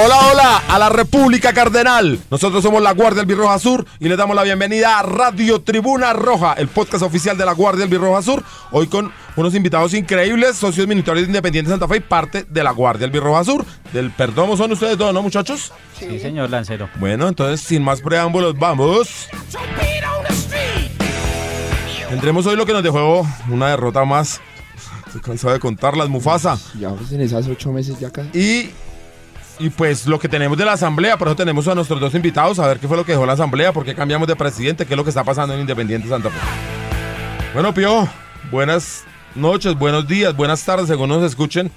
Hola, hola a la República Cardenal. Nosotros somos la Guardia del Birroja Sur y les damos la bienvenida a Radio Tribuna Roja, el podcast oficial de la Guardia del Birroja Sur. Hoy con unos invitados increíbles, socios militares de Independiente Santa Fe y parte de la Guardia del Birroja Sur. Del Perdomo son ustedes dos, ¿no, muchachos? Sí, señor Lancero. Bueno, entonces, sin más preámbulos, vamos. Tendremos hoy lo que nos dejó una derrota más. Estoy cansado de contarlas, Mufasa. Ya pues en esas ocho meses ya casi. Y, y pues lo que tenemos de la asamblea, por eso tenemos a nuestros dos invitados a ver qué fue lo que dejó la asamblea, por qué cambiamos de presidente, qué es lo que está pasando en Independiente Santa Fe. Bueno, Pío, buenas noches, buenos días, buenas tardes, según nos escuchen.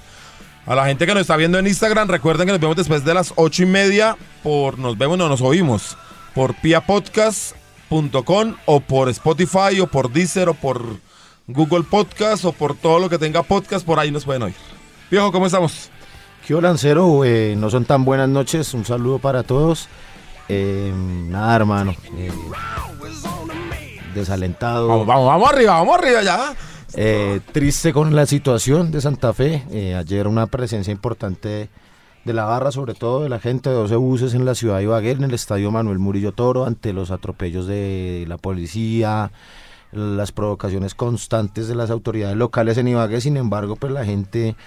A la gente que nos está viendo en Instagram, recuerden que nos vemos después de las ocho y media por, nos vemos, no nos oímos, por piapodcast.com o por Spotify o por Deezer o por Google Podcast o por todo lo que tenga podcast, por ahí nos pueden oír. Viejo, ¿cómo estamos? ¿Qué Lancero? Eh, no son tan buenas noches. Un saludo para todos. Eh, nada, hermano. eh, desalentado. Vamos, vamos, vamos arriba, vamos arriba ya. eh, triste con la situación de Santa Fe. Eh, ayer una presencia importante de la barra, sobre todo de la gente de 12 buses en la ciudad de Ibagué, en el estadio Manuel Murillo Toro, ante los atropellos de la policía, las provocaciones constantes de las autoridades locales en Ibagué. Sin embargo, pues la gente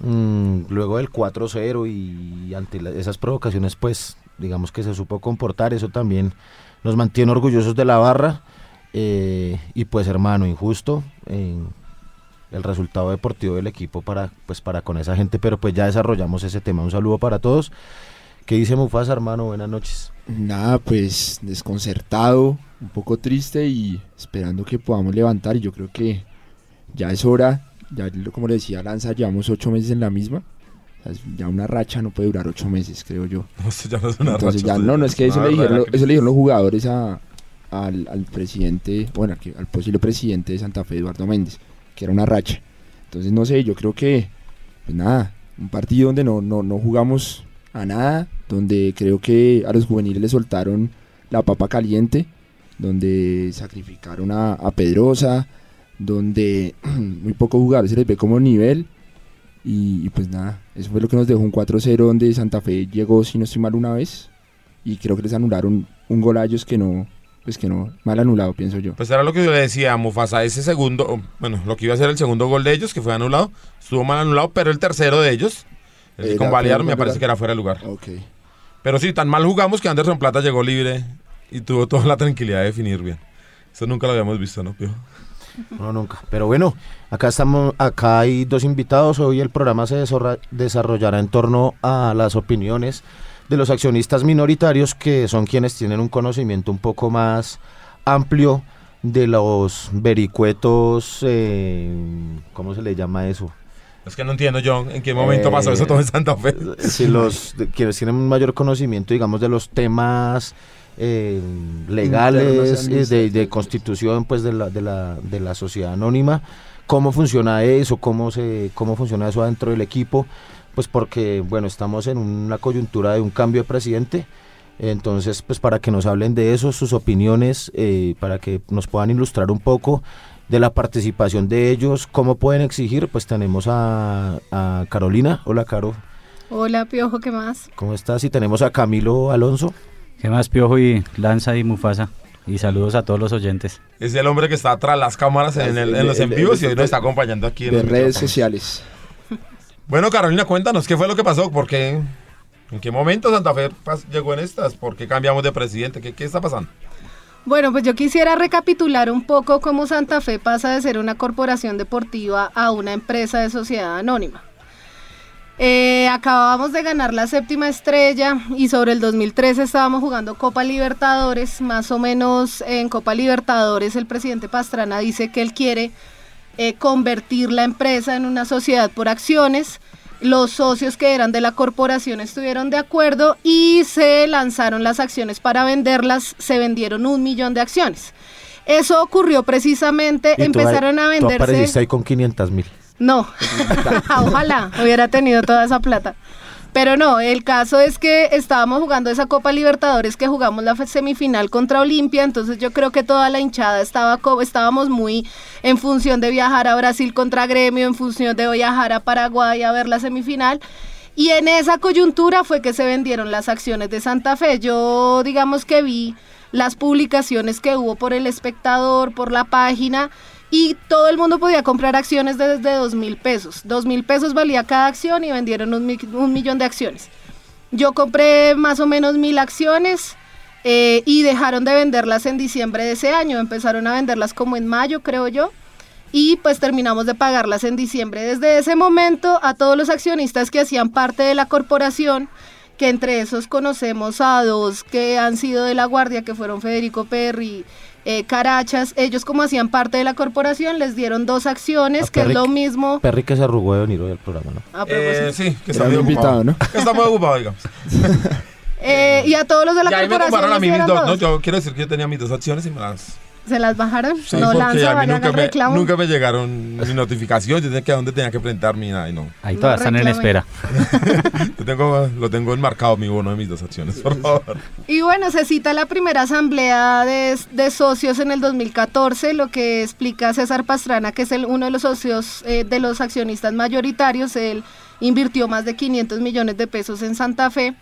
Mm, luego del 4-0 y ante la- esas provocaciones, pues digamos que se supo comportar, eso también nos mantiene orgullosos de la barra. eh, y pues hermano, injusto el resultado deportivo del equipo para, pues, para con esa gente, pero pues ya desarrollamos ese tema. Un saludo para todos. ¿Qué dice Mufasa, hermano? Buenas noches. Nada, pues desconcertado, un poco triste y esperando que podamos levantar. Yo creo que ya es hora. Ya como le decía Lanza, llevamos ocho meses en la misma. O sea, es- ya una racha no puede durar ocho meses, creo yo. No, esto ya no es una Entonces racha, ya no, no es que es eso le dijeron, eso le dijeron los jugadores a, al, al presidente, bueno, al al posible presidente de Santa Fe, Eduardo Méndez, que era una racha. Entonces no sé, yo creo que, pues nada, un partido donde no, no, no jugamos a nada, donde creo que a los juveniles le soltaron la papa caliente, donde sacrificaron a, a Pedrosa, donde muy pocos jugadores se les ve como nivel. Y, y pues nada, eso fue lo que nos dejó un 4-0 donde Santa Fe llegó, si no estoy mal, una vez. Y creo que les anularon un gol a ellos que no, pues que no, mal anulado, pienso yo. Pues era lo que yo le decía a Mufasa, ese segundo, bueno, lo que iba a ser el segundo gol de ellos, que fue anulado, estuvo mal anulado, pero el tercero de ellos, el que convalidaron, me parece que era fuera de lugar. Ok. Pero sí, tan mal jugamos que Anderson Plata llegó libre y tuvo toda la tranquilidad de definir bien. Eso nunca lo habíamos visto, ¿no, Pío? No, nunca. Pero bueno, acá estamos, acá hay dos invitados. Hoy el programa se desarrollará en torno a las opiniones de los accionistas minoritarios, que son quienes tienen un conocimiento un poco más amplio de los vericuetos, eh, ¿cómo se le llama eso? Es que no entiendo yo en qué momento Eh, pasó eso todo en Santa Fe. Si los quienes tienen un mayor conocimiento, digamos, de los temas eh, legales, eh, de, constitución, pues, de la, de la, de la sociedad anónima, cómo funciona eso, cómo se, cómo funciona eso dentro del equipo, pues porque, bueno, estamos en una coyuntura de un cambio de presidente. Entonces, pues para que nos hablen de eso, sus opiniones, eh, para que nos puedan ilustrar un poco de la participación de ellos, cómo pueden exigir, pues tenemos a, a Carolina. Hola, Caro. Hola, Piojo, ¿qué más? ¿Cómo estás? Y tenemos a Camilo Alonso. ¿Qué más, Piojo y Lanza y Mufasa? Y saludos a todos los oyentes. Es el hombre que está tras las cámaras en, el- en los en vivos y hoy nos está acompañando aquí en De los redes sociales. Bueno, Carolina, cuéntanos, ¿qué fue lo que pasó? ¿Por qué? ¿En qué momento Santa Fe llegó en estas? ¿Por qué cambiamos de presidente? ¿Qué, qué está pasando? Bueno, pues yo quisiera recapitular un poco cómo Santa Fe pasa de ser una corporación deportiva a una empresa de sociedad anónima. Eh, acabábamos de ganar la séptima estrella y sobre el 2013 estábamos jugando Copa Libertadores. Más o menos en Copa Libertadores el presidente Pastrana dice que él quiere eh, convertir la empresa en una sociedad por acciones. Los socios que eran de la corporación estuvieron de acuerdo y se lanzaron las acciones para venderlas. Se vendieron un millón de acciones. Eso ocurrió precisamente, tú empezaron a Tú venderse. apareciste ahí con 500 mil. No, ojalá hubiera tenido toda esa plata. Pero no, el caso es que estábamos jugando esa Copa Libertadores que jugamos la semifinal contra Olimpia, entonces yo creo que toda la hinchada estaba estábamos muy en función de viajar a Brasil contra Gremio, en función de viajar a Paraguay a ver la semifinal. Y en esa coyuntura fue que se vendieron las acciones de Santa Fe. Yo digamos que vi las publicaciones que hubo por el espectador, por la página, y todo el mundo podía comprar acciones de desde dos mil pesos. Dos mil pesos valía cada acción y vendieron un millón de acciones. Yo compré más o menos mil acciones eh, y dejaron de venderlas en diciembre de ese año. Empezaron a venderlas como en mayo, creo yo. Y pues terminamos de pagarlas en diciembre. Desde ese momento a todos los accionistas que hacían parte de la corporación, que entre esos conocemos a dos que han sido de la guardia, que fueron Federico Perry, eh, Carachas, ellos como hacían parte de la corporación, les dieron dos acciones, A que es lo mismo. Perry que se arrugó de venir hoy al programa, ¿no? a propósito. Eh, sí, que está muy ocupado. ¿no? Que está muy ocupado, digamos. Eh, y a todos los de la Y ahí me corporación compraron a les mí mis dos. No, yo quiero decir que yo tenía mis dos acciones y me las... ¿Se las bajaron? Sí, no lanza, a mí nunca me, reclamo. nunca me llegaron mi notificación. Yo tenía que a dónde tenía que presentarme y nada, y no. Ahí No todas están en espera. Yo tengo, lo tengo enmarcado mi bono de mis dos acciones, por favor. Y bueno, se cita la primera asamblea de, de socios en el 2014, lo que explica César Pastrana, que es el, uno de los socios eh, de los accionistas mayoritarios. Él invirtió más de 500 millones de pesos en Santa Fe.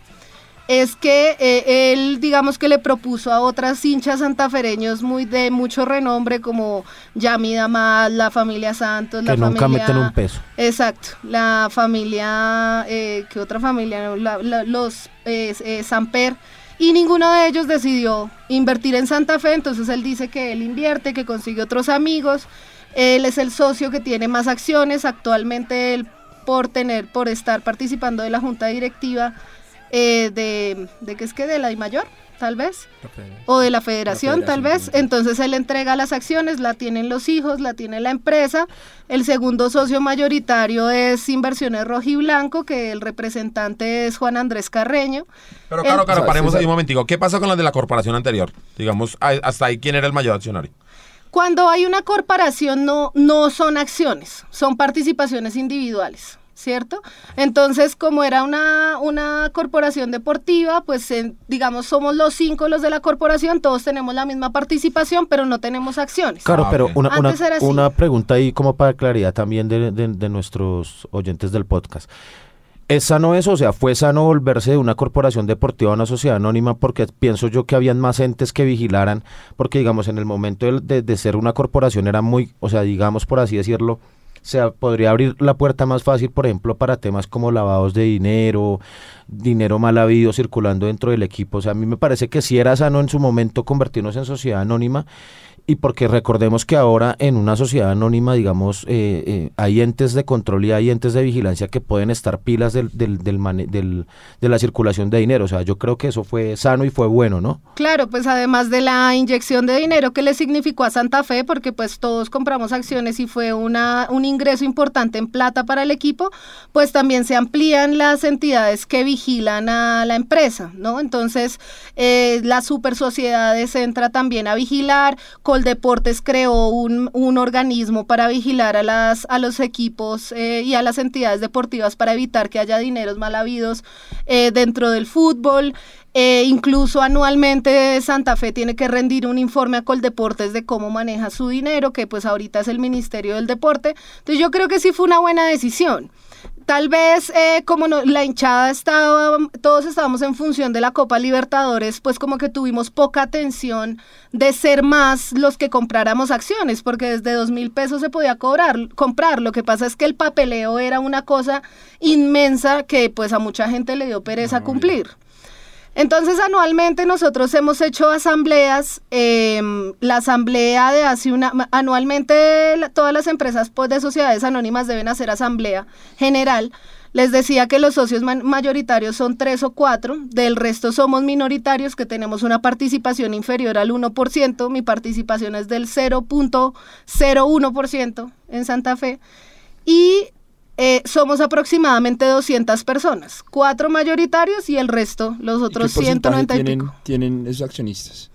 Es que eh, él, digamos que le propuso a otras hinchas santafereños muy de mucho renombre, como Yami Damas, la familia Santos, la nunca familia... meten un peso. Exacto, la familia, eh, ¿qué otra familia? La- la- los eh, eh, Samper. Y ninguno de ellos decidió invertir en Santa Fe, entonces él dice que él invierte, que consigue otros amigos. Él es el socio que tiene más acciones. Actualmente él, por tener, por estar participando de la junta directiva eh, de, de qué es que de la mayor, tal vez o de la federación, La tal vez. Entonces él entrega las acciones, la tienen los hijos, la tiene la empresa. El segundo socio mayoritario es Inversiones Rojo y Blanco, que el representante es Juan Andrés Carreño. Pero claro, claro, paremos ahí un momentico. ¿Qué pasó con las de la corporación anterior? Digamos, a- hasta ahí, ¿quién era el mayor accionario? Cuando hay una corporación no, no son acciones, son participaciones individuales. ¿Cierto? Entonces, como era una, una corporación deportiva, pues en- digamos, somos los cinco los de la corporación, todos tenemos la misma participación, pero no tenemos acciones. Claro, Ah, pero una, una, una pregunta ahí como para claridad también de, de- de nuestros oyentes del podcast. ¿Es sano eso? O sea, ¿fue sano volverse de una corporación deportiva a una sociedad anónima? Porque pienso yo que habían más entes que vigilaran, porque digamos, en el momento de, de- de ser una corporación era muy, o sea, digamos por así decirlo, se podría abrir la puerta más fácil, por ejemplo, para temas como lavados de dinero, dinero mal habido circulando dentro del equipo. O sea, a mí me parece que sí era sano en su momento convertirnos en sociedad anónima y porque recordemos que ahora en una sociedad anónima, digamos, eh, eh, hay entes de control y hay entes de vigilancia que pueden estar pilas del, del, del de la circulación de dinero. O sea, yo creo que eso fue sano y fue bueno, ¿no? Claro, pues además de la inyección de dinero que le significó a Santa Fe, porque pues todos compramos acciones y fue una, un ingreso importante en plata para el equipo, pues también se amplían las entidades que vigilan a la empresa, ¿no? Entonces, eh, las super sociedades entra también a vigilar, Coldeportes creó un, un organismo para vigilar a, las, a los equipos eh, y a las entidades deportivas para evitar que haya dineros mal habidos eh, dentro del fútbol. Eh, incluso anualmente Santa Fe tiene que rendir un informe a Coldeportes de cómo maneja su dinero, que pues ahorita es el Ministerio del Deporte. Entonces yo creo que sí fue una buena decisión. Tal vez eh, como no- la hinchada estaba, todos estábamos en función de la Copa Libertadores, pues como que tuvimos poca atención de ser más los que compráramos acciones, porque desde dos mil pesos se podía cobrar, comprar. Lo que pasa es que el papeleo era una cosa inmensa que pues a mucha gente le dio pereza cumplir. Entonces, anualmente nosotros hemos hecho asambleas. em, la asamblea de hace una. Anualmente todas las empresas pues, de sociedades anónimas deben hacer asamblea general. Les decía que los socios mayoritarios son tres o cuatro, del resto somos minoritarios que tenemos una participación inferior al 1%, mi participación es del 0.01% en Santa Fe, y eh, somos aproximadamente 200 personas, cuatro mayoritarios y el resto, los ¿Y otros qué porcentaje 190 y tienen, pico. tienen esos accionistas?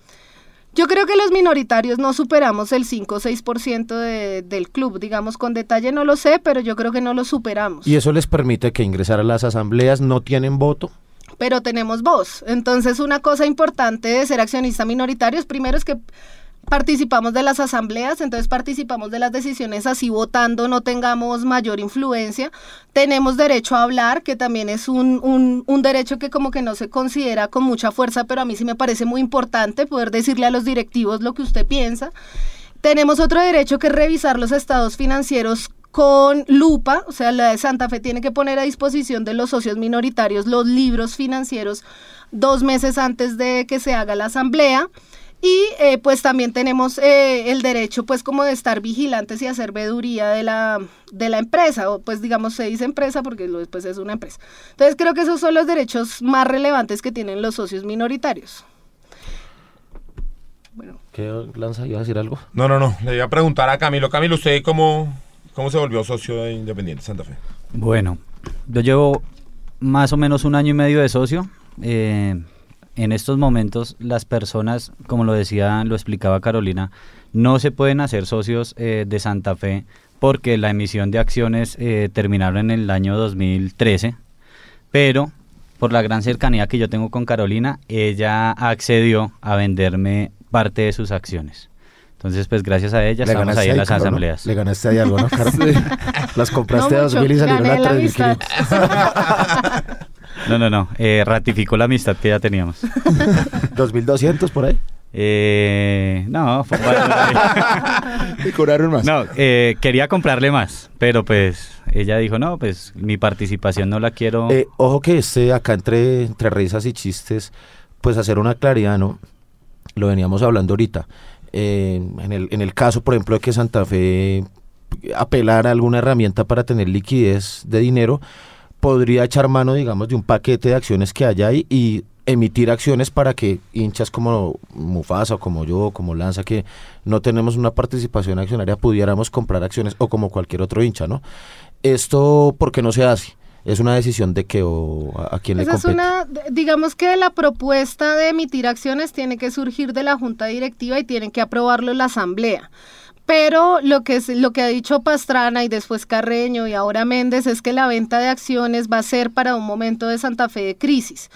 Yo creo que los minoritarios no superamos el 5 o 6% de, del club, digamos, con detalle no lo sé, pero yo creo que no lo superamos. ¿Y eso les permite que ingresar a las asambleas no tienen voto? Pero tenemos voz. Entonces, una cosa importante de ser accionista minoritario primero es que participamos de las asambleas, entonces participamos de las decisiones así votando, no tengamos mayor influencia. Tenemos derecho a hablar, que también es un, un, derecho que como que no se considera con mucha fuerza, pero a mí sí me parece muy importante poder decirle a los directivos lo que usted piensa. Tenemos otro derecho que revisar los estados financieros con lupa, o sea, la de Santa Fe tiene que poner a disposición de los socios minoritarios los libros financieros dos meses antes de que se haga la asamblea. Y eh, pues también tenemos eh, el derecho pues como de estar vigilantes y hacer veduría de la, de la empresa, o pues digamos se dice empresa porque después es una empresa. Entonces creo que esos son los derechos más relevantes que tienen los socios minoritarios. Bueno. ¿Qué, Lanza? ¿Iba a decir algo? No, no, no. Le iba a preguntar a Camilo. Camilo, ¿usted cómo, cómo se volvió socio de Independiente Santa Fe? Bueno, yo llevo más o menos un año y medio de socio. Eh, en estos momentos las personas, como lo decía, lo explicaba Carolina, no se pueden hacer socios eh, de Santa Fe porque la emisión de acciones eh, terminaron en el año 2013, pero por la gran cercanía que yo tengo con Carolina, ella accedió a venderme parte de sus acciones. Entonces, pues gracias a ella estamos ahí en las asambleas. Le ganaste ahí algo, ¿no, Las compraste a 2.000 y salieron a 3.500. No, no, no. Eh, ratificó la amistad que ya teníamos. ¿2.200 por ahí? Eh, no, fue y cobraron más. No, eh, quería comprarle más, pero pues ella dijo, no, pues mi participación no la quiero. Eh, ojo que este, acá entre, entre risas y chistes, pues hacer una claridad, ¿no? Lo veníamos hablando ahorita. Eh, en, el, en el caso, por ejemplo, de que Santa Fe apelar a alguna herramienta para tener liquidez de dinero, podría echar mano, digamos, de un paquete de acciones que haya ahí y emitir acciones para que hinchas como Mufasa o como yo, como Lanza, que no tenemos una participación accionaria, pudiéramos comprar acciones o como cualquier otro hincha, ¿no? Esto, ¿por qué no se hace? Es una decisión de que o a, quién le compete. Es una, digamos que la propuesta de emitir acciones tiene que surgir de la junta directiva y tiene que aprobarlo la asamblea. Pero lo que, es, lo que ha dicho Pastrana y después Carreño y ahora Méndez es que la venta de acciones va a ser para un momento de Santa Fe de crisis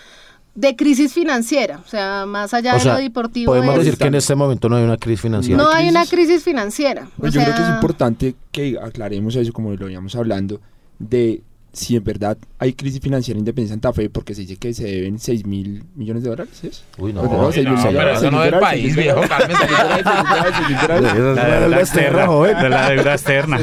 de crisis financiera, o sea, más allá de lo deportivo. Podemos decir que en este momento no hay una crisis financiera. No hay una crisis financiera. Pues yo creo que es importante que aclaremos eso, como lo íbamos hablando, de si en verdad hay crisis financiera independiente Santa Fe, porque se dice que se deben 6 mil millones de dólares, ¿es? Uy, no, no, no, pero eso no es del país, viejo, cálmese. La deuda externa, joven. De la deuda externa.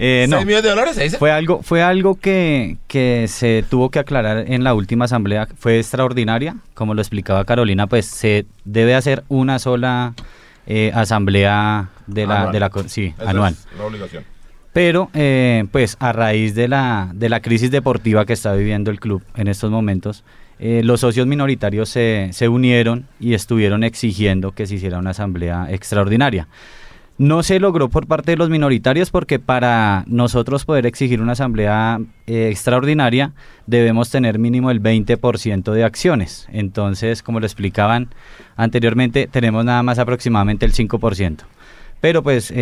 Eh, no. ¿6 millones de dólares se dice? Fue algo, fue algo que, que se tuvo que aclarar en la última asamblea, fue extraordinaria, como lo explicaba Carolina, pues se debe hacer una sola eh, asamblea de la, anual. de la, sí, anual. Es la obligación. Pero, eh, pues a raíz de la, de la crisis deportiva que está viviendo el club en estos momentos, eh, los socios minoritarios se, se unieron y estuvieron exigiendo que se hiciera una asamblea extraordinaria. No se logró por parte de los minoritarios porque para nosotros poder exigir una asamblea eh, extraordinaria debemos tener mínimo el 20% de acciones. Entonces, como lo explicaban anteriormente, tenemos nada más aproximadamente el 5%. Pero pues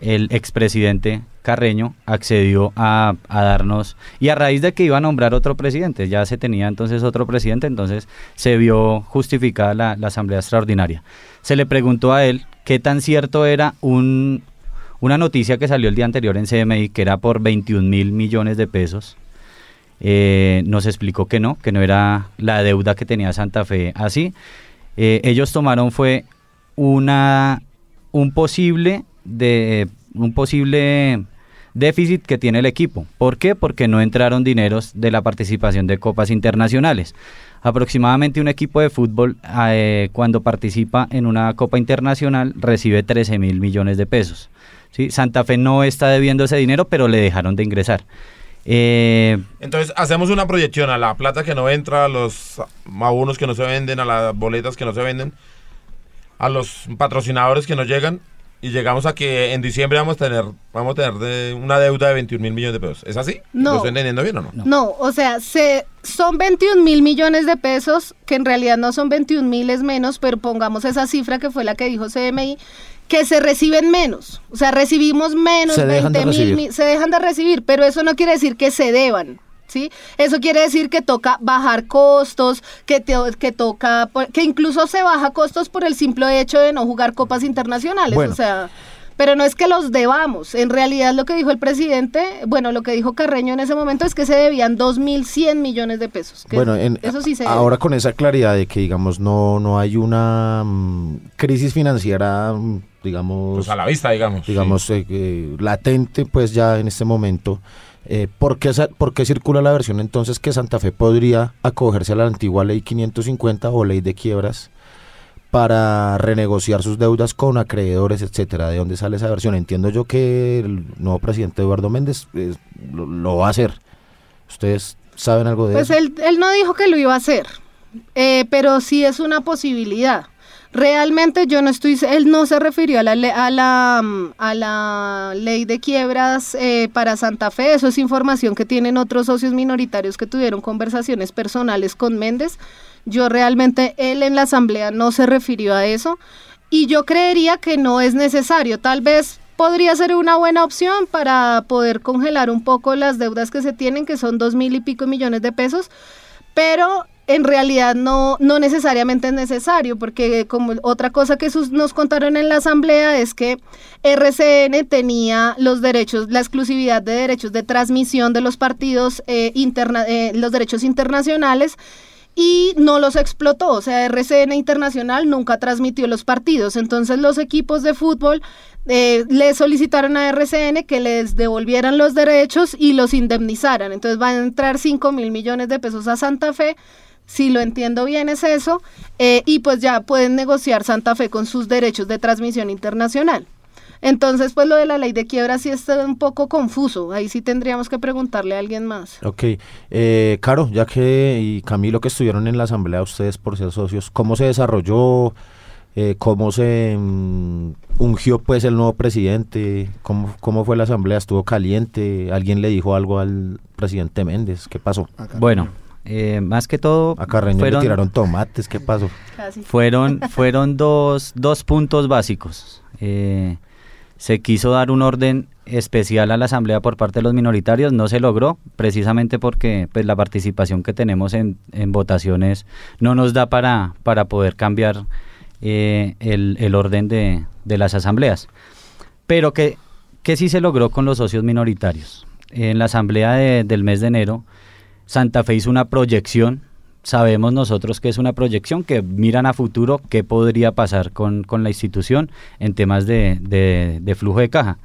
el expresidente Carreño accedió a, darnos, y a raíz de que iba a nombrar otro presidente, ya se tenía entonces otro presidente, entonces se vio justificada la, asamblea extraordinaria. Se le preguntó a él qué tan cierto era un, una noticia que salió el día anterior en CMI, que era por 21 mil millones de pesos. Eh, nos explicó que no, que no era la deuda que tenía Santa Fe así. Eh, ellos tomaron fue una un posible de un posible déficit que tiene el equipo. ¿Por qué? Porque no entraron dineros de la participación de copas internacionales. Aproximadamente un equipo de fútbol eh, cuando participa en una copa internacional recibe 13 mil millones de pesos. ¿sí? Santa Fe no está debiendo ese dinero, pero le dejaron de ingresar. Eh, Entonces hacemos una proyección a la plata que no entra, a los abonos que no se venden, a las boletas que no se venden, a los patrocinadores que no llegan y llegamos a que en diciembre vamos a tener, vamos a tener de una deuda de 21 mil millones de pesos. ¿Es así? No. ¿Lo estoy entendiendo bien o no? No, o sea, se, son 21 mil millones de pesos, que en realidad no son 21 mil es menos, pero pongamos esa cifra que fue la que dijo CMI, que se reciben menos. O sea, recibimos menos, Se dejan de 20 mil, se dejan de recibir, pero eso no quiere decir que se deban. ¿Sí? Eso quiere decir que toca bajar costos, que, te- que toca, que incluso se baja costos por el simple hecho de no jugar copas internacionales. Bueno. O sea, pero no es que los debamos. En realidad lo que dijo el presidente, bueno, lo que dijo Carreño en ese momento es que se debían 2.100 millones de pesos. que Bueno, en- eso sí se debe. ahora con esa claridad de que, digamos, no, no hay una mm, crisis financiera, mm, digamos, Pues a la vista, digamos. digamos eh, eh, latente, pues ya en este momento. Eh, ¿por, qué, por qué circula la versión entonces que Santa Fe podría acogerse a la antigua ley 550 o ley de quiebras para renegociar sus deudas con acreedores, etcétera? ¿De dónde sale esa versión? Entiendo yo que el nuevo presidente Eduardo Méndez eh, lo, lo va a hacer. ¿Ustedes saben algo de Pues eso? él, él no dijo que lo iba a hacer, eh, pero sí es una posibilidad. Realmente yo no estoy, él no se refirió a la, a la, mm, a la ley de quiebras eh, para Santa Fe, eso es información que tienen otros socios minoritarios que tuvieron conversaciones personales con Méndez. Yo realmente, él en la asamblea no se refirió a eso. Y yo creería que no es necesario, tal vez podría ser una buena opción para poder congelar un poco las deudas que se tienen, que son dos mil y pico millones de pesos, pero en realidad no, no necesariamente es necesario, porque como otra cosa que sus- nos contaron en la asamblea es que RCN tenía los derechos, la exclusividad de derechos de transmisión de los partidos, eh, interna- eh, los derechos internacionales, y no los explotó. O sea, RCN Internacional nunca transmitió los partidos. Entonces los equipos de fútbol eh, le solicitaron a RCN que les devolvieran los derechos y los indemnizaran. Entonces van a entrar 5 mil millones de pesos a Santa Fe. Si lo entiendo bien es eso. eh, y pues ya pueden negociar Santa Fe con sus derechos de transmisión internacional. Entonces, pues lo de la ley de quiebra sí está un poco confuso. Ahí sí tendríamos que preguntarle a alguien más. Ok, eh, Caro, ya que y Camilo que estuvieron en la asamblea ustedes por ser socios, ¿cómo se desarrolló? Eh, ¿Cómo se mm, ungió pues el nuevo presidente? ¿Cómo, ¿Cómo fue la asamblea? ¿Estuvo caliente? ¿Alguien le dijo algo al presidente Méndez? ¿Qué pasó? Acá. Bueno, eh, más que todo, A Carreño fueron, le tiraron tomates, ¿qué pasó? Casi. fueron, fueron dos, dos puntos básicos. Eh, se quiso dar un orden especial a la asamblea por parte de los minoritarios, no se logró, precisamente porque pues, la participación que tenemos en, en votaciones no nos da para, para poder cambiar eh, el, el orden de, de las asambleas. Pero que, que sí se logró con los socios minoritarios. En la asamblea de- del mes de enero, Santa Fe hizo una proyección. Sabemos nosotros que es una proyección que miran a futuro qué podría pasar con, con la institución en temas de, de- de flujo de caja.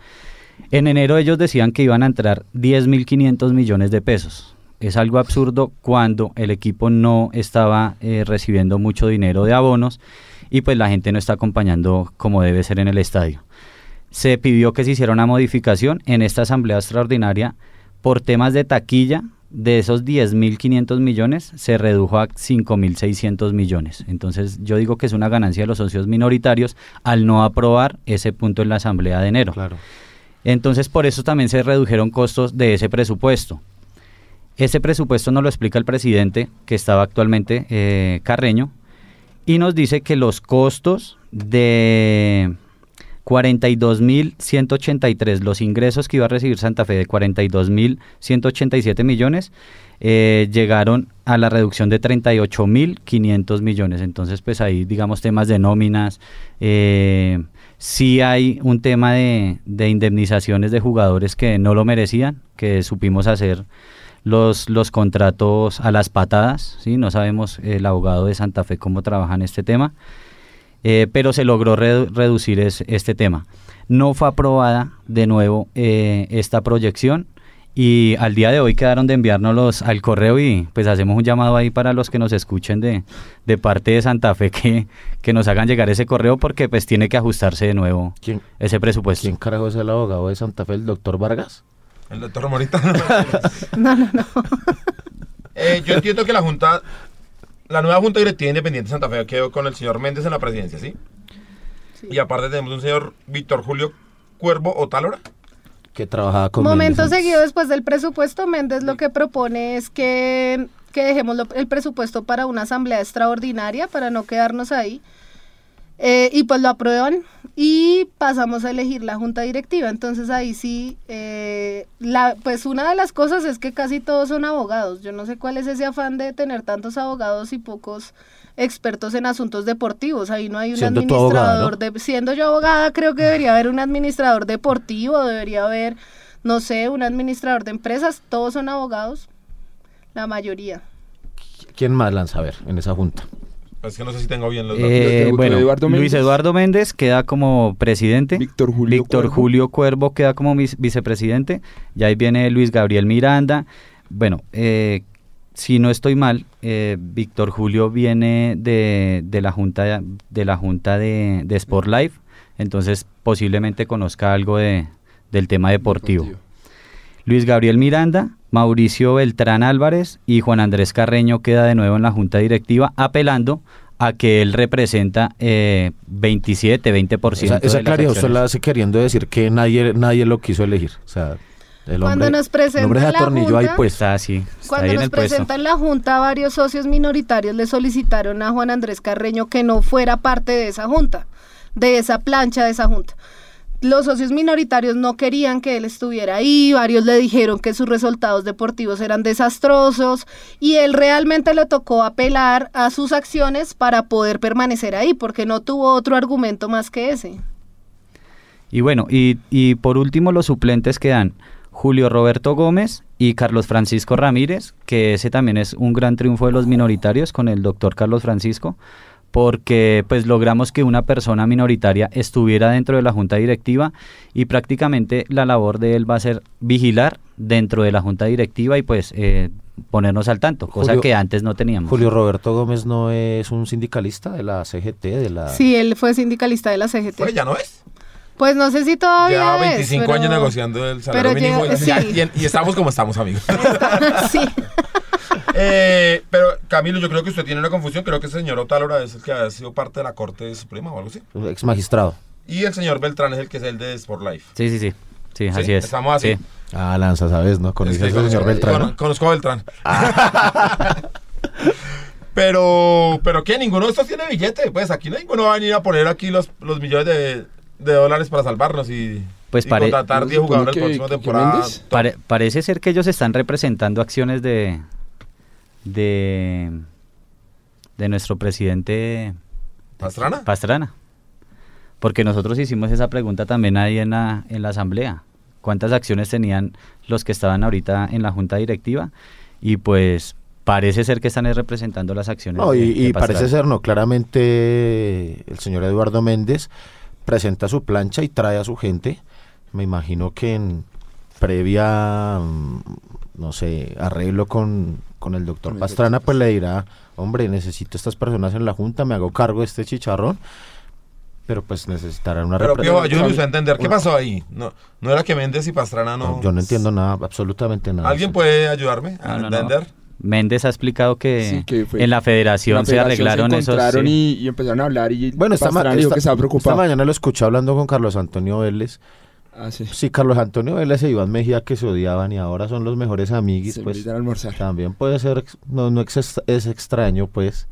En enero ellos decían que iban a entrar 10.500 millones de pesos. Es algo absurdo cuando el equipo no estaba eh, recibiendo mucho dinero de abonos y pues la gente no está acompañando como debe ser en el estadio. Se pidió que se hiciera una modificación en esta asamblea extraordinaria por temas de taquilla. De esos 10.500 millones se redujo a 5.600 millones. Entonces yo digo que es una ganancia de los socios minoritarios al no aprobar ese punto en la asamblea de enero. Claro. Entonces, por eso también se redujeron costos de ese presupuesto. Ese presupuesto nos lo explica el presidente, que estaba actualmente eh, Carreño, y nos dice que los costos de 42.183, los ingresos que iba a recibir Santa Fe de 42.187 millones, eh, llegaron a la reducción de 38.500 millones. Entonces, pues ahí, digamos, temas de nóminas, eh, sí hay un tema de, de indemnizaciones de jugadores que no lo merecían, que supimos hacer los, los contratos a las patadas, ¿sí? no sabemos el abogado de Santa Fe cómo trabaja en este tema, eh, pero se logró redu- reducir es- este tema. No fue aprobada de nuevo eh, esta proyección y al día de hoy quedaron de enviárnoslos al correo y pues hacemos un llamado ahí para los que nos escuchen de, de parte de Santa Fe que, que nos hagan llegar ese correo porque pues tiene que ajustarse de nuevo ¿Quién, ese presupuesto. ¿Quién carajo es el abogado de Santa Fe, el doctor Vargas? El doctor Morita. No, no, no. Eh, yo entiendo que la Junta, la nueva Junta Directiva Independiente de Santa Fe quedó con el señor Méndez en la presidencia, ¿sí? Y aparte tenemos un señor Víctor Julio Cuervo Otálora. Que trabajaba con Momento Méndez seguido después del presupuesto, Méndez lo que propone es que, que dejemos lo- el presupuesto para una asamblea extraordinaria, para no quedarnos ahí. Eh, y pues lo aprueban y pasamos a elegir la junta directiva. Entonces ahí sí, eh, la, pues una de las cosas es que casi todos son abogados. Yo no sé cuál es ese afán de tener tantos abogados y pocos expertos en asuntos deportivos. Ahí no hay un Siendo tú abogada, administrador ¿no? de, siendo yo abogada, creo que debería haber un administrador deportivo, debería haber, no sé, un administrador de empresas. Todos son abogados, la mayoría. ¿Quién más lanza a ver en esa junta? Es que no sé si tengo bien los datos. Eh, Doctor bueno, Eduardo Luis Méndez. Eduardo Méndez queda como presidente. Víctor Julio Víctor Cuervo. Julio Cuervo queda como vice- vicepresidente. Y ahí viene Luis Gabriel Miranda. Bueno, eh, si no estoy mal, eh, Víctor Julio viene de, de la junta de la junta de, de Sport Life. Entonces posiblemente conozca algo de, del tema deportivo. Luis Gabriel Miranda, Mauricio Beltrán Álvarez y Juan Andrés Carreño queda de nuevo en la junta directiva apelando a que él representa eh, 27, 20%. Esa, de esa las claridad usted acciones. la hace queriendo decir que nadie, nadie lo quiso elegir. O sea, el Cuando hombre, nos presentan la atornilló ahí junta- pues. Está así, está Cuando ahí en nos presentan la Junta, varios socios minoritarios le solicitaron a Juan Andrés Carreño que no fuera parte de esa Junta, de esa plancha de esa Junta. Los socios minoritarios no querían que él estuviera ahí, varios le dijeron que sus resultados deportivos eran desastrosos y él realmente le tocó apelar a sus acciones para poder permanecer ahí, porque no tuvo otro argumento más que ese. Y bueno, y, por último los suplentes quedan Julio Roberto Gómez y Carlos Francisco Ramírez, que ese también es un gran triunfo de los minoritarios con el doctor Carlos Francisco, porque pues logramos que una persona minoritaria estuviera dentro de la junta directiva y prácticamente la labor de él va a ser vigilar dentro de la junta directiva y pues eh, ponernos al tanto, cosa Julio- que antes no teníamos. Julio Roberto Gómez no es un sindicalista de la CGT, de la... Sí, él fue sindicalista de la CGT. Pues ya no es. Pues no sé si todavía Lleva es, 25 pero- años negociando el salario mínimo llega- y, sí. y- y estamos como estamos, amigos. sí. Eh, pero Camilo, yo creo que usted tiene una confusión. Creo que el señor Otálora es el que ha sido parte de la Corte Suprema o algo así. Ex magistrado. Y el señor Beltrán es el que es el de Sport Life. Sí, sí, sí, sí, Sí, así es. estamos así. Sí. Ah, Lanza, ¿sabes? ¿No? Con Es que señor conozco- Beltrán. cono- ¿no? Conozco a Beltrán. pero, pero ¿qué? Ninguno de estos tiene billete. Pues aquí ninguno va a venir a poner aquí los, los millones de, de dólares para salvarnos y, Pues y pare- contratar ¿No se 10 supone jugadores la que- próxima que- que temporada. Pare- parece ser que ellos están representando acciones de de de nuestro presidente ¿Pastrana? Pastrana. Porque nosotros hicimos esa pregunta también ahí en la en la asamblea. ¿Cuántas acciones tenían los que estaban ahorita en la junta directiva? Y pues parece ser que están es representando las acciones. No, de- y, de y parece ser, no, claramente el señor Eduardo Méndez presenta su plancha y trae a su gente. Me imagino que en previa, mm, no sé, arreglo con, con el doctor Pastrana, pues le dirá, hombre, necesito estas personas en la junta, me hago cargo de este chicharrón, pero pues necesitarán una Pero Pío, a entender. ¿Qué pasó ahí? No, no era que Méndez y Pastrana no... No, yo no entiendo nada, absolutamente nada. ¿Alguien puede ayudarme a No, no, no. entender? Méndez ha explicado que, Sí, que en la federación, La se federación arreglaron se esos. encontraron sí. y, y empezaron a hablar y Bueno, esta, esta- que estaba esta mañana lo escuché hablando con Carlos Antonio Vélez. Ah, sí. Sí, Carlos Antonio Vélez e Iván Mejía que se odiaban y ahora son los mejores amiguis, Se pues invitan a almorzar. también puede ser, no, no es extraño pues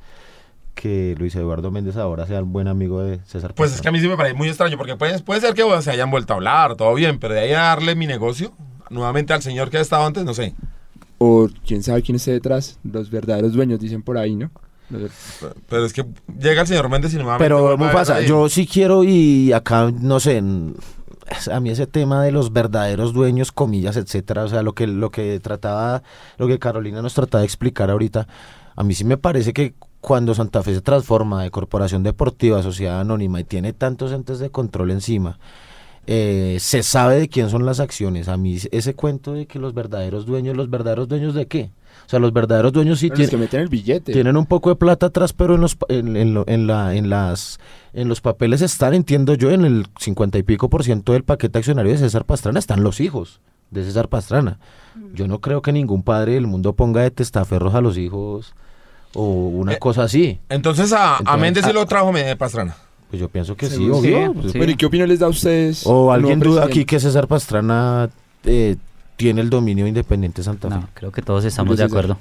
que Luis Eduardo Méndez ahora sea un buen amigo de César. Pues es que a mí sí me parece muy extraño, porque puede, puede ser que bueno, se hayan vuelto a hablar, todo bien, pero de ahí a darle mi negocio nuevamente al señor que ha estado antes, no sé. O quién sabe quién esté detrás. Los verdaderos dueños dicen por ahí, ¿no? Pero, pero es que llega el señor Méndez y nuevamente... Pero vuelve a ver pasa, yo sí quiero y acá no sé, en- a mí ese tema de los verdaderos dueños, comillas, etcétera, o sea, lo que lo que trataba, lo que Carolina nos trataba de explicar ahorita, a mí sí me parece que cuando Santa Fe se transforma de corporación deportiva a sociedad anónima y tiene tantos entes de control encima, eh, se sabe de quién son las acciones. A mí ese cuento de que los verdaderos dueños, los verdaderos dueños de qué? O sea, los verdaderos dueños sí Pero los tienen que meten el billete. tienen un poco de plata atrás, pero en los pa- en, en lo- en la en las en los papeles están, entiendo yo, en el 50 y pico por ciento del paquete accionario de César Pastrana están los hijos de César Pastrana. Yo no creo que ningún padre del mundo ponga de testaferros a los hijos o una Eh, cosa así. Entonces a, a Méndez sí a- lo trajo Pastrana. Pues yo pienso que sí, Seguro. obvio. Sí, Pues, sí. Bueno, ¿y qué opinión les da a ustedes? O al alguien duda aquí que César Pastrana eh, tiene el dominio de Independiente Santa Fe. No, creo que todos estamos de acuerdo.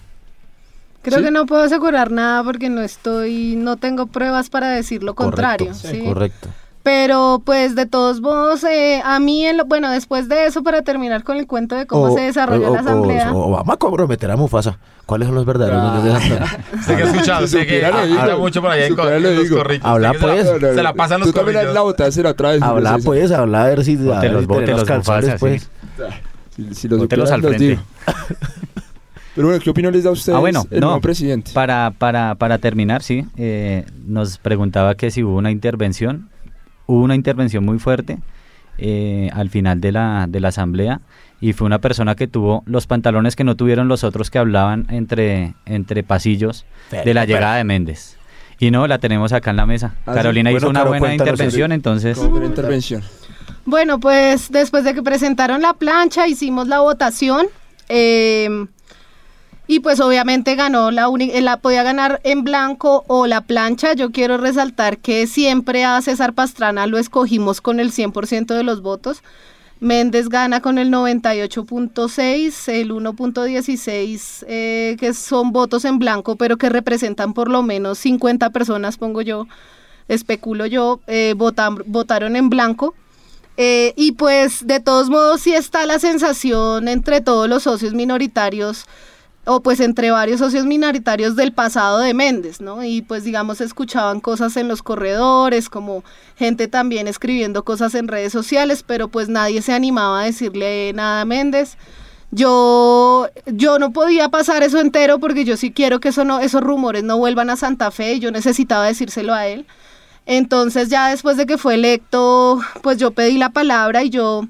Creo ¿Sí? que no puedo asegurar nada porque no estoy, no tengo pruebas para decir lo contrario. Correcto, ¿sí? correcto. Pero pues de todos modos, eh, a mí, en lo- bueno, después de eso, para terminar con el cuento de cómo O- se desarrolló o- la o- asamblea. O, vamos a comprometer a Mufasa. ¿Cuáles son los verdaderos Ah. de Fe? Usted que ha escuchado, usted que habla mucho por allá en, en los digo. Habla, se la- pues. Se la pasan los Tú también la botaste la otra vez. Habla pues, habla a ver si... ver los- si bote tenemos los calzones, pues. Si, si los supieran, al los frente. digo. Pero bueno, ¿qué opinión les da a ustedes Ah, bueno, el no. nuevo presidente? Para, para, para terminar, sí, eh, nos preguntaba que si hubo una intervención. Hubo una intervención muy fuerte eh, al final de la, de la asamblea y fue una persona que tuvo los pantalones que no tuvieron los otros que hablaban entre, entre pasillos de la llegada de Méndez. Y no, la tenemos acá en la mesa. Ah, sí. Carolina hizo una Caro, buena intervención, entonces... ¿Cómo fue la intervención? Bueno, pues después de que presentaron la plancha, hicimos la votación. eh, y pues obviamente ganó la única, la podía ganar en blanco o la plancha. Yo quiero resaltar que siempre a César Pastrana lo escogimos con el 100% de los votos. Méndez gana con el 98.6, el 1.16, eh, que son votos en blanco, pero que representan por lo menos 50 personas, pongo yo, especulo yo, eh, votaron en blanco. Eh, y pues de todos modos sí está la sensación entre todos los socios minoritarios o pues entre varios socios minoritarios del pasado de Méndez, ¿no? Y pues digamos escuchaban cosas en los corredores, como gente también escribiendo cosas en redes sociales, pero pues nadie se animaba a decirle nada a Méndez. Yo, yo no podía pasar eso entero porque yo sí quiero que eso no, esos rumores no vuelvan a Santa Fe y yo necesitaba decírselo a él. Entonces ya después de que fue electo, pues yo pedí la palabra y yo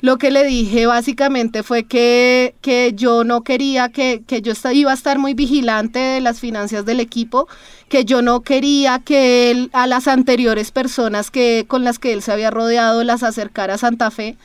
lo que le dije básicamente fue que, que yo no quería, que, que yo iba a estar muy vigilante de las finanzas del equipo, que yo no quería que él a las anteriores personas que, con las que él se había rodeado las acercara a Santa Fe,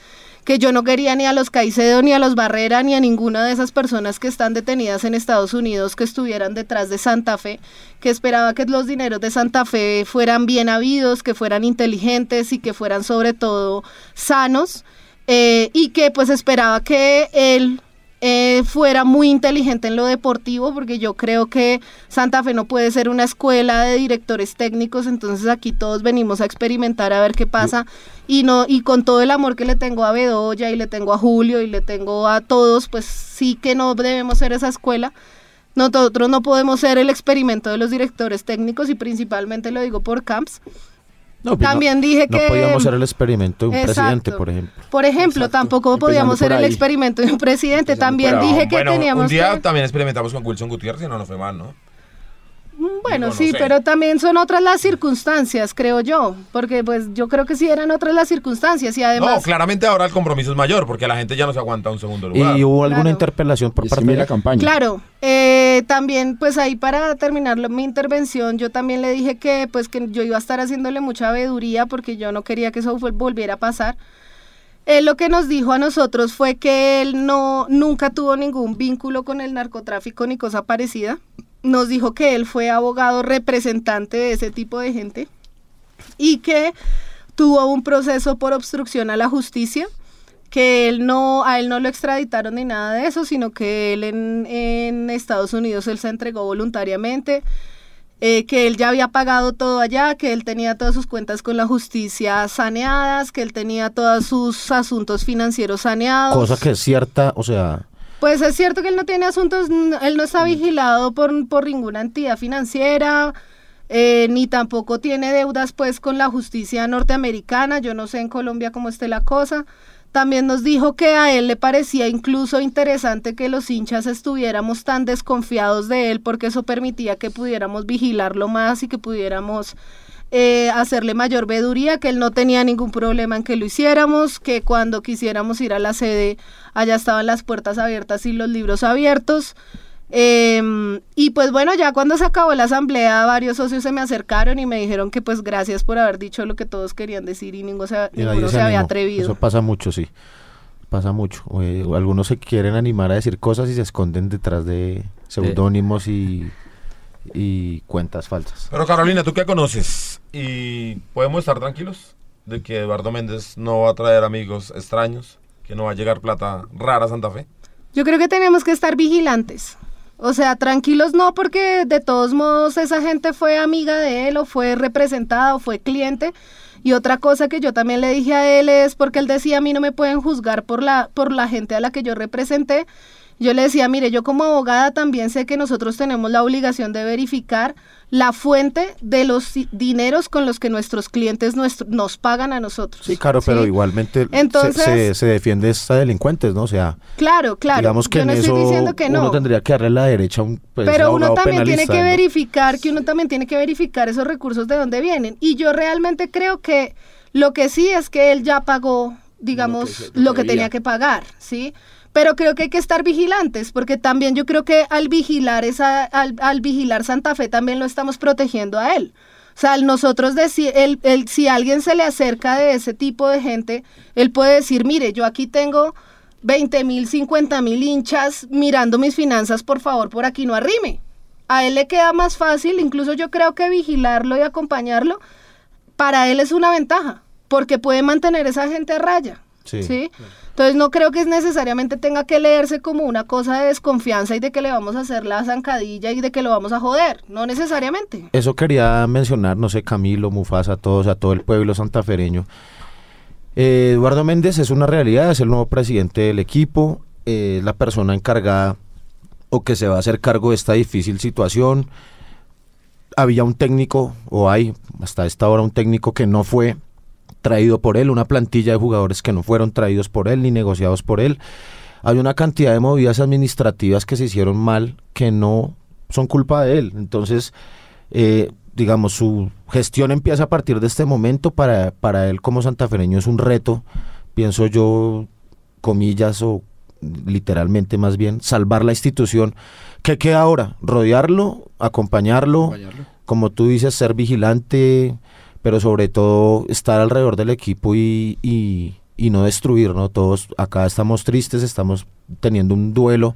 que yo no quería ni a los Caicedo, ni a los Barrera, ni a ninguna de esas personas que están detenidas en Estados Unidos que estuvieran detrás de Santa Fe, que esperaba que los dineros de Santa Fe fueran bien habidos, que fueran inteligentes y que fueran sobre todo sanos, eh, y que pues esperaba que él eh, fuera muy inteligente en lo deportivo, porque yo creo que Santa Fe no puede ser una escuela de directores técnicos, entonces aquí todos venimos a experimentar a ver qué pasa y no y con todo el amor que le tengo a Bedoya y le tengo a Julio y le tengo a todos, pues sí que no debemos ser esa escuela. Nosotros no podemos ser el experimento de los directores técnicos y principalmente lo digo por Camps. No, pues no- También dije no que podíamos hacer el experimento de un Exacto. presidente, por ejemplo. Por ejemplo, Exacto. tampoco Empezando podíamos ser por el experimento de un presidente. Empezando También dije que bueno, teníamos un día que... también experimentamos con Wilson Gutiérrez y no nos fue mal, ¿no? Bueno, no sí, sé. pero también son otras las circunstancias, creo yo. Porque pues yo creo que sí eran otras las circunstancias y no, además... claramente ahora el compromiso es mayor porque la gente ya no se aguanta un segundo lugar. ¿Y hubo alguna Claro. interpelación por parte de la campaña. Claro, eh, también pues ahí para terminar mi intervención yo también le dije que pues que yo iba a estar haciéndole mucha veeduría porque yo no quería que eso volviera a pasar. Él lo que nos dijo a nosotros fue que él no nunca tuvo ningún vínculo con el narcotráfico ni cosa parecida. Nos dijo que él fue abogado representante de ese tipo de gente y que tuvo un proceso por obstrucción a la justicia que él no, a él no lo extraditaron ni nada de eso, sino que él en, Estados Unidos él se entregó voluntariamente, eh, que él ya había pagado todo allá, que él tenía todas sus cuentas con la justicia saneadas, que él tenía todos sus asuntos financieros saneados. cosa que es cierta, o sea, Pues es cierto que él no tiene asuntos, él no está vigilado por, por ninguna entidad financiera, eh, ni tampoco tiene deudas pues con la justicia norteamericana, yo no sé en Colombia cómo esté la cosa. También nos dijo que a él le parecía incluso interesante que los hinchas estuviéramos tan desconfiados de él porque eso permitía que pudiéramos vigilarlo más y que pudiéramos eh, hacerle mayor veduría, que él no tenía ningún problema en que lo hiciéramos, que cuando quisiéramos ir a la sede, allá estaban las puertas abiertas y los libros abiertos. Em, y pues bueno, ya cuando se acabó la asamblea, varios socios se me acercaron y me dijeron que pues gracias por haber dicho lo que todos querían decir y ninguno se, y ninguno se se había atrevido. Eso pasa mucho, sí. Pasa mucho. Eh, algunos se quieren animar a decir cosas y se esconden detrás de seudónimos y, y cuentas falsas. Pero Carolina, ¿tú qué conoces? ¿Y podemos estar tranquilos de que Eduardo Méndez no va a traer amigos extraños, que no va a llegar plata rara a Santa Fe? Yo creo que tenemos que estar vigilantes. O sea, tranquilos no, porque de todos modos esa gente fue amiga de él o fue representada o fue cliente. Y otra cosa que yo también le dije a él es porque él decía a mí no me pueden juzgar por la, por la gente a la que yo representé. Yo le decía, mire, yo como abogada también sé que nosotros tenemos la obligación de verificar la fuente de los dineros con los que nuestros clientes nuestro- nos pagan a nosotros. Sí, claro, pero igualmente se- Entonces- se, se defiende a delincuentes, ¿no? O sea, Claro, claro. digamos que yo en no eso estoy diciendo que no. uno tendría que darle la derecha a un pues, Pero uno también tiene que ¿no? verificar, que uno también tiene que verificar esos recursos de dónde vienen. Y yo realmente creo que lo que sí es que él ya pagó, digamos, lo que tenía que pagar, ¿sí? Pero creo que hay que estar vigilantes, porque también yo creo que al vigilar esa, al, al vigilar Santa Fe también lo estamos protegiendo a él. O sea, nosotros decir, él- si alguien se le acerca de ese tipo de gente, él puede decir, mire, yo aquí tengo 20 mil, 50 mil hinchas mirando mis finanzas, por favor, por aquí no arrime. A él le queda más fácil, incluso yo creo que vigilarlo y acompañarlo, para él es una ventaja, porque puede mantener esa gente a raya. Sí. ¿sí? Entonces no creo que necesariamente tenga que leerse como una cosa de desconfianza y de que le vamos a hacer la zancadilla y de que lo vamos a joder, no necesariamente. Eso quería mencionar, no sé, Camilo, Mufasa, a todos, a todo el pueblo santafereño. Eh, Eduardo Méndez es una realidad, es el nuevo presidente del equipo, eh, es la persona encargada o que se va a hacer cargo de esta difícil situación. Había un técnico, o hay hasta esta hora un técnico que no fue traído por él, una plantilla de jugadores que no fueron traídos por él ni negociados por él. Hay una cantidad de movidas administrativas que se hicieron mal que no son culpa de él. Entonces, eh, digamos, su gestión empieza a partir de este momento. Para, para él como santafereño es un reto, pienso yo, comillas o literalmente más bien, salvar la institución. ¿Qué queda ahora? Rodearlo, acompañarlo, Acompañarlo. como tú dices, ser vigilante, pero sobre todo estar alrededor del equipo y, y, y no destruir, ¿no? Todos acá estamos tristes, estamos teniendo un duelo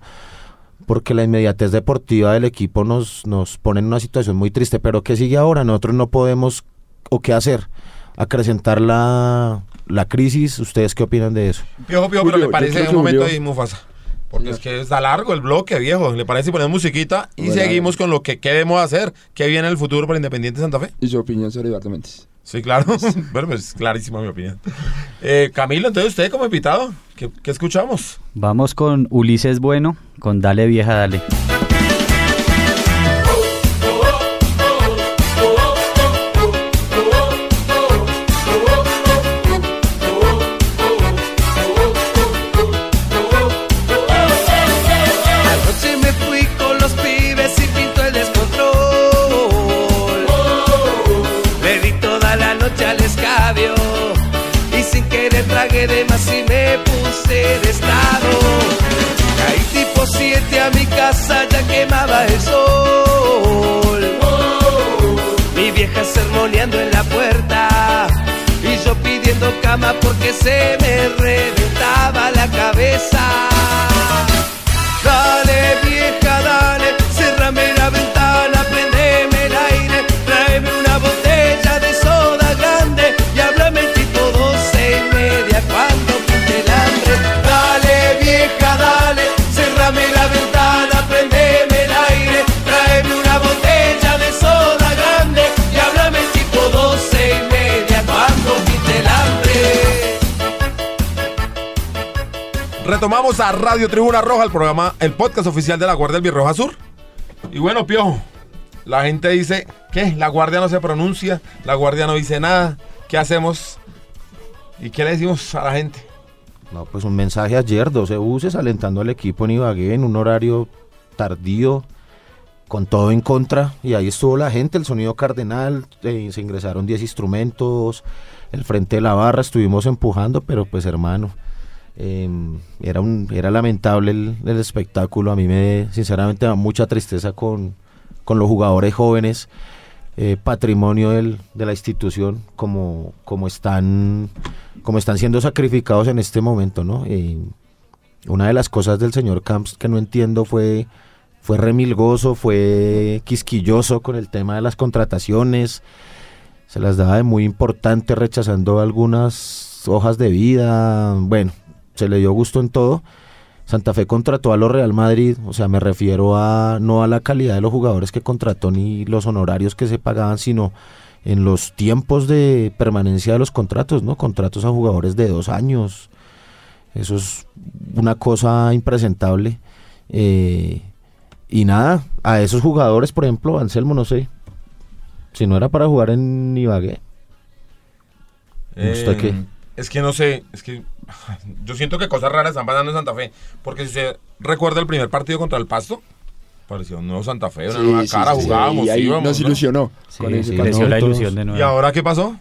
porque la inmediatez deportiva del equipo nos, nos pone en una situación muy triste, pero ¿qué sigue ahora? Nosotros no podemos, ¿o qué hacer? Acrecentar la, la crisis, ¿ustedes qué opinan de eso? Piojo, piojo, Julio, pero le parece un momento ahí, Mufasa. Porque es que está largo el bloque, viejo. ¿Le parece si ponemos musiquita y Bueno, seguimos con lo que qué debemos hacer? ¿Qué viene en el futuro para Independiente Santa Fe? Y su opinión sobre Eduardo Méndez. Sí, claro. bueno, pues es clarísima mi opinión. Eh, Camilo, entonces usted como invitado, ¿qué, qué escuchamos? Vamos con Ulises Bueno, con Dale Vieja Dale. Más y me puse de estado. Caí tipo 7 a mi casa, ya quemaba el sol. Mi vieja sermoneando en la puerta y yo pidiendo cama porque se me reventaba Retomamos a Radio Tribuna Roja, el programa, el podcast oficial de la Guardia del Birroja Sur. Y bueno, Piojo, la gente dice, ¿qué? La Guardia no se pronuncia, la Guardia no dice nada, ¿qué hacemos? ¿Y qué le decimos a la gente? No, pues un mensaje ayer, 12 buses alentando al equipo en Ibagué en un horario tardío, con todo en contra, y ahí estuvo la gente, el sonido cardenal, eh, se ingresaron 10 instrumentos, el frente de la barra estuvimos empujando, pero pues hermano, eh, era, un, era lamentable el, el espectáculo, a mí me, sinceramente, da mucha tristeza con, con los jugadores jóvenes, eh, patrimonio del- de la institución, como, como, están, como están siendo sacrificados en este momento, ¿no? Una de las cosas del señor Camps que no entiendo fue fue remilgoso, fue quisquilloso con el tema de las contrataciones, se las daba de muy importante rechazando algunas hojas de vida, bueno, se le dio gusto en todo. Santa Fe contrató a los Real Madrid, o sea, me refiero a no a la calidad de los jugadores que contrató ni los honorarios que se pagaban, sino en los tiempos de permanencia de los contratos, ¿no? Contratos a jugadores de dos años. Eso es una cosa impresentable. Eh, y nada, a esos jugadores, por ejemplo, Anselmo, no sé, si no era para jugar en Ibagué. ¿Usted Eh, qué? Es que no sé, es que yo siento que cosas raras están pasando en Santa Fe. Porque si usted recuerda el primer partido contra el Pasto, parecía un nuevo Santa Fe, una Sí, nueva sí, cara, sí, jugábamos, y ahí íbamos, nos ¿no? ilusionó. Sí, con ese la ilusión de nuevo. ¿Y ahora qué pasó?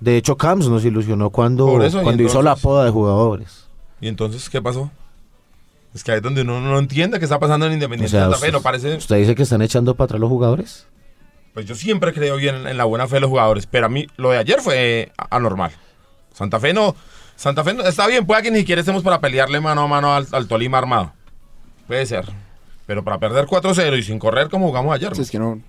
De hecho, Camps nos ilusionó cuando, eso, cuando hizo la poda de jugadores. ¿Y entonces qué pasó? Es que ahí es donde uno no entiende qué está pasando en O Independiente sea, Santa Fe. usted, No parece. usted dice que están echando para atrás los jugadores. Pues yo siempre creo bien en, en la buena fe de los jugadores. Pero a mí lo de ayer fue anormal. Santa Fe no. Santa Fe no, está bien, puede que ni siquiera estemos para pelearle mano a mano al, al Tolima armado. Puede ser. Pero para perder 4-0 y sin correr como jugamos ayer. Es que no,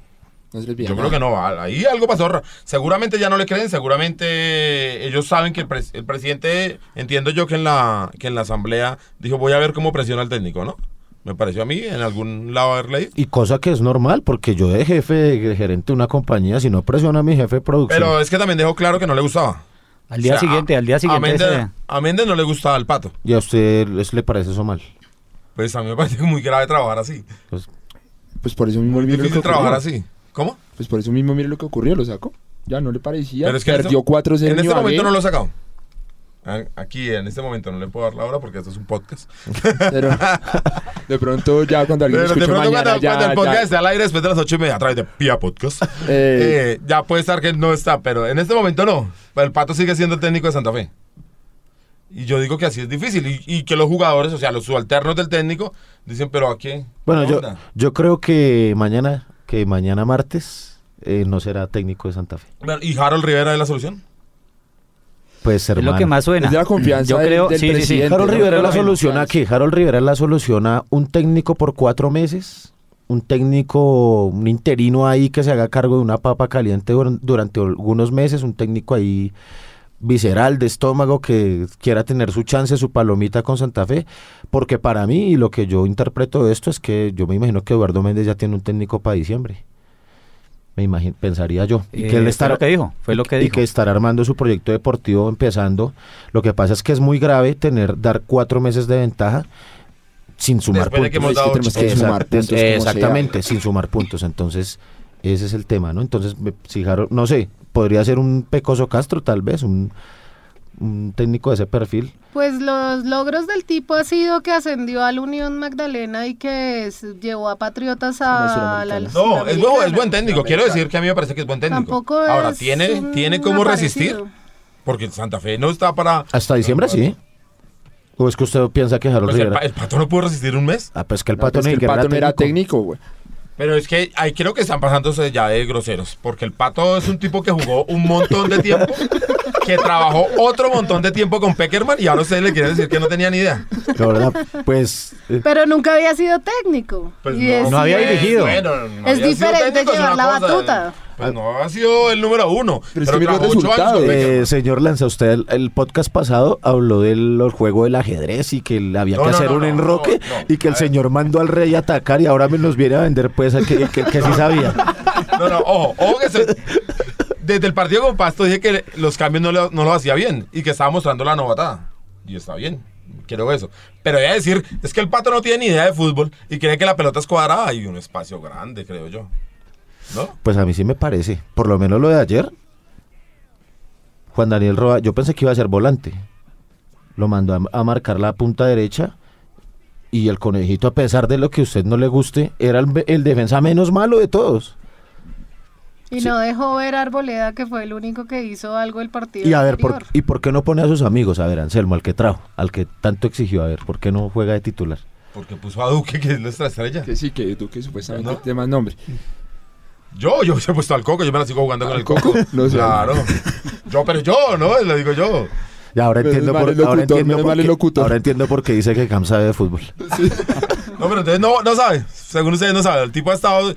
no se les Yo creo que no, a- ahí algo pasó. ra- Seguramente ya no le creen, seguramente ellos saben que el, pres- el presidente, entiendo yo que en, la, que en la asamblea dijo voy a ver cómo presiona al técnico, ¿no? Me pareció a mí, en algún lado haber leído. Y cosa que es normal, porque yo de jefe, de gerente de una compañía, si no presiona a mi jefe de producción. Pero es que también dejó claro que no le gustaba. Al día O sea, siguiente, al día A siguiente. Méndez, ese- a Méndez no le gustaba el pato. ¿Y a usted les- le parece eso mal? Pues a mí me parece muy grave trabajar así. Pues, Pues por eso mismo Muy mire lo que difícil trabajar ocurrió. así. ¿Cómo? Pues por eso mismo mire lo que ocurrió, lo sacó. Ya no le parecía. Pero es que en perdió este- 4-0 En este momento no lo sacado. Aquí, en este momento, no le puedo dar la hora porque esto es un podcast. Pero de pronto ya cuando alguien Pero de pronto mañana cuando, ya, cuando el podcast ya- esté al aire después de las ocho y media a través de Pia Podcast, Eh, eh, ya puede estar que no está, pero en este momento no. El Pato sigue siendo el técnico de Santa Fe. Y yo digo que así es difícil y, y que los jugadores, o sea, los subalternos del técnico, dicen, pero ¿a qué? bueno, ¿Qué yo, yo creo que mañana, que mañana martes, eh, no será técnico de Santa Fe. ¿Y Harold Rivera es la solución? Pues Es lo hermano. que más suena. Es de la confianza Yo del- creo, del sí, sí, sí. presidente. Harold. Rivera es la solución a qué? Harold Rivera es la solución a un técnico por cuatro meses, un técnico, un interino ahí que se haga cargo de una papa caliente dur- durante algunos meses, un técnico ahí visceral de estómago que quiera tener su chance, su palomita con Santa Fe, porque para mí y lo que yo interpreto de esto es que yo me imagino que Eduardo Méndez ya tiene un técnico para diciembre. Me imagino, pensaría yo. Y Eh, que él fue estará lo que dijo, fue lo que y dijo. que estará armando su proyecto deportivo empezando. Lo que pasa es que es muy grave tener dar cuatro meses de ventaja sin sumar Después de que puntos. hemos dado tenemos que Exact- sumar puntos exactamente, sin sumar puntos. Entonces, ese es el tema, ¿no? Entonces, me- si Harold- no sé, podría ser un Pecoso Castro, tal vez, un, un técnico de ese perfil. Pues los logros del tipo ha sido que ascendió al Unión Magdalena y que llevó a Patriotas a la. No, es, buen- es buen técnico. Quiero decir que a mí me parece que es buen técnico. Tampoco Ahora, es ¿tiene, tiene cómo aparecido. resistir? Porque Santa Fe no está para... Hasta diciembre, sí. ¿O es que usted piensa que Harold Pues el, Rivera... pa- el Pato no pudo resistir un mes. Ah, pues que el No, Pato pues que el pato no era técnico, güey. Pero es que ahí creo que están pasándose ya de groseros. Porque el Pato es un tipo que jugó un montón de tiempo, que trabajó otro montón de tiempo con Peckerman y ahora ustedes le quieren decir que no tenía ni idea. La verdad, pues... eh, Pero nunca había sido técnico. Pues Y es- No había dirigido. bueno, no Es había sido diferente técnico, llevar la batuta. Pues no ha sido el número uno. Pero es que los años resultados. Peckerman. Eh, señor Lanza, usted el, el podcast pasado habló del juego del ajedrez y que le había No, que no, hacer no, un no, enroque no, no. y que el señor mandó al rey a atacar y ahora me nos viene a vender pues a que, que, que sí sabía. No, no, ojo, ojo que se- desde el partido con Pasto dije que los cambios no, lo- no los hacía bien y que estaba mostrando la novatada. Y está bien, quiero eso. Pero voy a decir, es que el pato no tiene ni idea de fútbol y cree que la pelota es cuadrada y un espacio grande, creo yo. ¿No? Pues a mí sí me parece, por lo menos lo de ayer. Juan Daniel Roa, yo pensé que iba a ser volante. Lo mandó a, a marcar la punta derecha y el conejito, a pesar de lo que a usted no le guste, era el, el defensa menos malo de todos. Y Sí. no dejó ver a Arboleda, que fue el único que hizo algo el partido Y a ver, ¿por. ¿y por qué no pone a sus amigos? A ver, Anselmo, al que trajo, al que tanto exigió, a ver, ¿por qué no juega de titular? Porque puso a Duque, que es nuestra estrella. Que sí, que tú que supuestamente ¿No? tiene más nombre. Yo, yo he puesto al coco, yo me la sigo jugando con el coco. No sé. Claro. Yo, pero yo, ¿no? Le digo yo. Y ahora Menos entiendo, mal por, el locutor, ahora, entiendo menos por mal el qué, locutor. ahora entiendo por qué dice que Cam sabe de fútbol. No, pero entonces no, no sabe. Según ustedes no sabe. El tipo ha estado